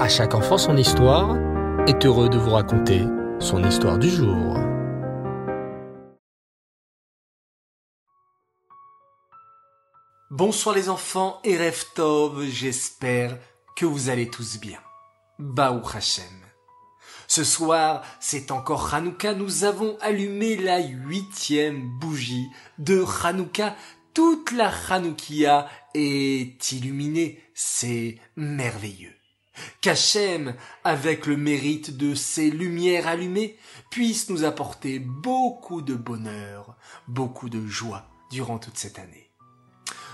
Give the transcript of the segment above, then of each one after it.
À chaque enfant son histoire est heureux de vous raconter son histoire du jour. Bonsoir les enfants et Tov, j'espère que vous allez tous bien. Baou Hashem. Ce soir, c'est encore Hanouka, nous avons allumé la huitième bougie de Hanouka. Toute la Hanoukia est illuminée, c'est merveilleux. Qu'Hachem, avec le mérite de ses lumières allumées, puisse nous apporter beaucoup de bonheur, beaucoup de joie durant toute cette année.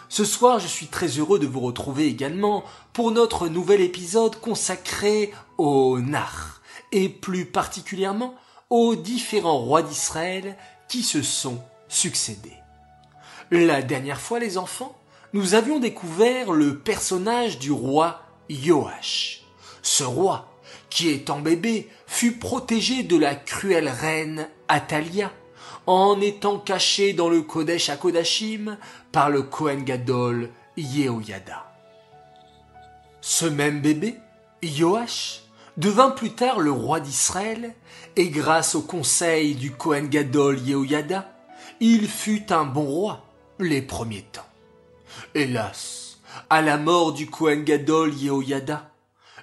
Ce soir, je suis très heureux de vous retrouver également pour notre nouvel épisode consacré au Nar, et plus particulièrement aux différents rois d'Israël qui se sont succédés. La dernière fois, les enfants, nous avions découvert le personnage du roi Joach. Ce roi, qui étant bébé, fut protégé de la cruelle reine Atalia, en étant caché dans le Kodesh à Kodashim par le Kohen Gadol Yehoyada. Ce même bébé, Joach, devint plus tard le roi d'Israël, et grâce au conseil du Kohen Gadol Yehoyada, il fut un bon roi les premiers temps. Hélas, à la mort du Kohen Gadol Yehoyada,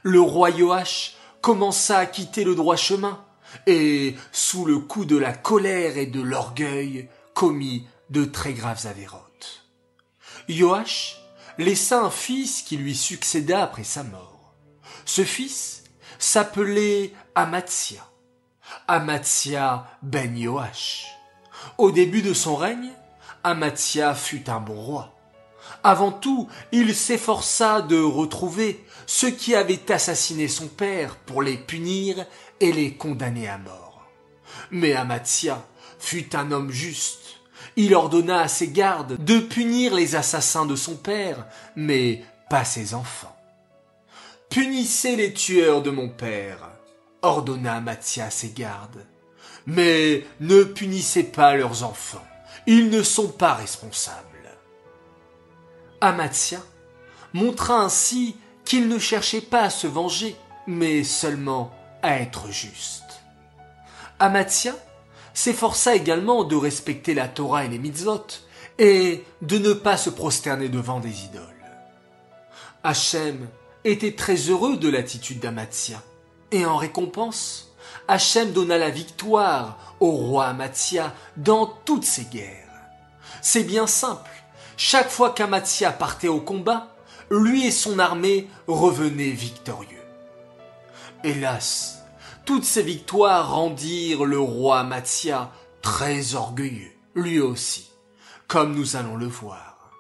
le roi Joach commença à quitter le droit chemin, et, sous le coup de la colère et de l'orgueil, commit de très graves avérotes. Joach laissa un fils qui lui succéda après sa mort. Ce fils s'appelait Amatzia. Amatzia ben Joach. Au début de son règne, Amatzia fut un bon roi. Avant tout, il s'efforça de retrouver ceux qui avaient assassiné son père pour les punir et les condamner à mort. Mais Amatia fut un homme juste. Il ordonna à ses gardes de punir les assassins de son père, mais pas ses enfants. Punissez les tueurs de mon père, ordonna Amatia à ses gardes, mais ne punissez pas leurs enfants. Ils ne sont pas responsables. Amatia montra ainsi qu'il ne cherchait pas à se venger, mais seulement à être juste. Amatia s'efforça également de respecter la Torah et les mitzvot, et de ne pas se prosterner devant des idoles. Hachem était très heureux de l'attitude d'Amatia, et en récompense, Hachem donna la victoire au roi Amatia dans toutes ses guerres. C'est bien simple, chaque fois qu'Amatia partait au combat, lui et son armée revenaient victorieux. Hélas, toutes ces victoires rendirent le roi Amatia très orgueilleux, lui aussi, comme nous allons le voir.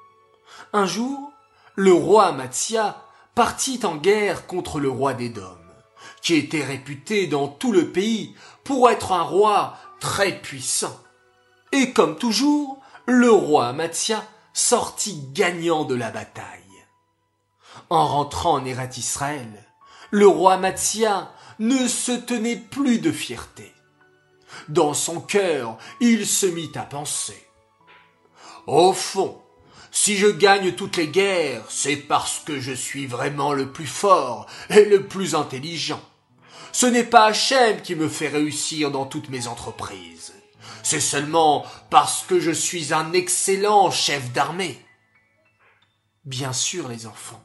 Un jour, le roi Amatia partit en guerre contre le roi d'Édom, qui était réputé dans tout le pays pour être un roi très puissant. Et comme toujours, le roi Amatia sortit gagnant de la bataille. En rentrant en Erat Israël, le roi Matzia ne se tenait plus de fierté. Dans son cœur, il se mit à penser. Au fond, si je gagne toutes les guerres, c'est parce que je suis vraiment le plus fort et le plus intelligent. Ce n'est pas Hachem qui me fait réussir dans toutes mes entreprises. C'est seulement parce que je suis un excellent chef d'armée. Bien sûr, les enfants.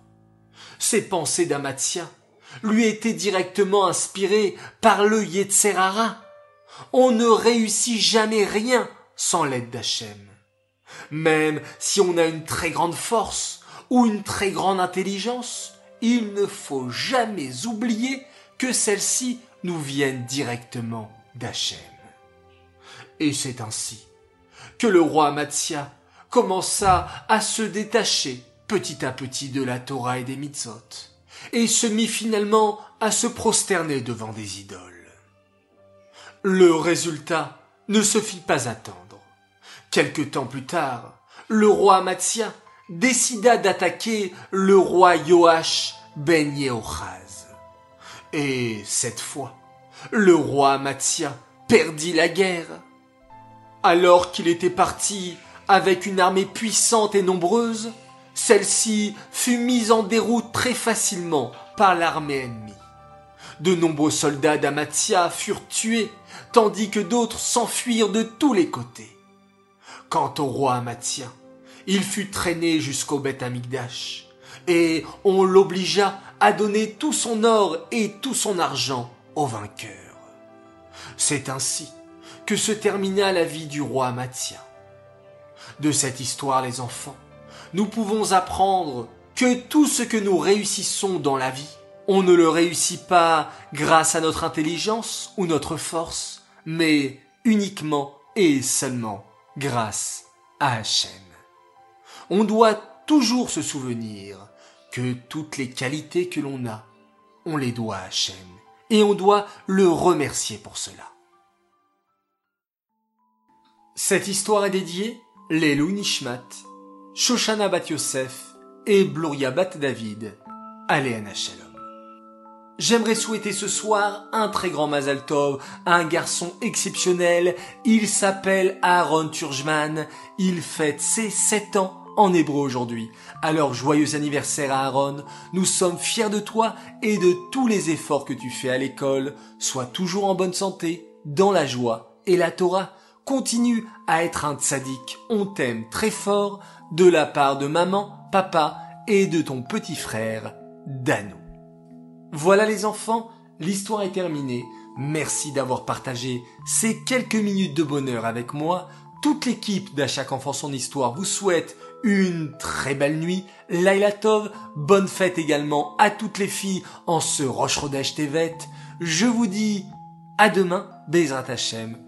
Ces pensées d'Amatia lui étaient directement inspirées par le Yetzerara. On ne réussit jamais rien sans l'aide d'Hachem. Même si on a une très grande force ou une très grande intelligence, il ne faut jamais oublier que celles-ci nous viennent directement d'Hachem. Et c'est ainsi que le roi Matzia commença à se détacher petit à petit de la Torah et des mitzvot, et se mit finalement à se prosterner devant des idoles. Le résultat ne se fit pas attendre. Quelque temps plus tard, le roi Matzia décida d'attaquer le roi Joach ben Yehochaz. Et cette fois, le roi Matzia perdit la guerre alors qu'il était parti avec une armée puissante et nombreuse, celle-ci fut mise en déroute très facilement par l'armée ennemie. De nombreux soldats d'Amatia furent tués, tandis que d'autres s'enfuirent de tous les côtés. Quant au roi Amatien, il fut traîné jusqu'au Beth Amigdash, et on l'obligea à donner tout son or et tout son argent au vainqueur. C'est ainsi que se termina la vie du roi Amatien. De cette histoire, les enfants, nous pouvons apprendre que tout ce que nous réussissons dans la vie, on ne le réussit pas grâce à notre intelligence ou notre force, mais uniquement et seulement grâce à Hachem. On doit toujours se souvenir que toutes les qualités que l'on a, on les doit à Hachem, et on doit le remercier pour cela. Cette histoire est dédiée Lelou Nishmat, Shoshana Bat Yosef et Bloria Bat David, Aléana Shalom. J'aimerais souhaiter ce soir un très grand Mazal Tov à un garçon exceptionnel. Il s'appelle Aaron Turjman. Il fête ses 7 ans en hébreu aujourd'hui. Alors joyeux anniversaire à Aaron. Nous sommes fiers de toi et de tous les efforts que tu fais à l'école. Sois toujours en bonne santé, dans la joie et la Torah. Continue à être un tzaddik. On t'aime très fort de la part de maman, papa et de ton petit frère, Danou. Voilà les enfants, l'histoire est terminée. Merci d'avoir partagé ces quelques minutes de bonheur avec moi. Toute l'équipe d'À chaque enfant son histoire vous souhaite une très belle nuit. Laila Tov, bonne fête également à toutes les filles en ce Roche Tevet. Je vous dis à demain, Bezrat Hashem,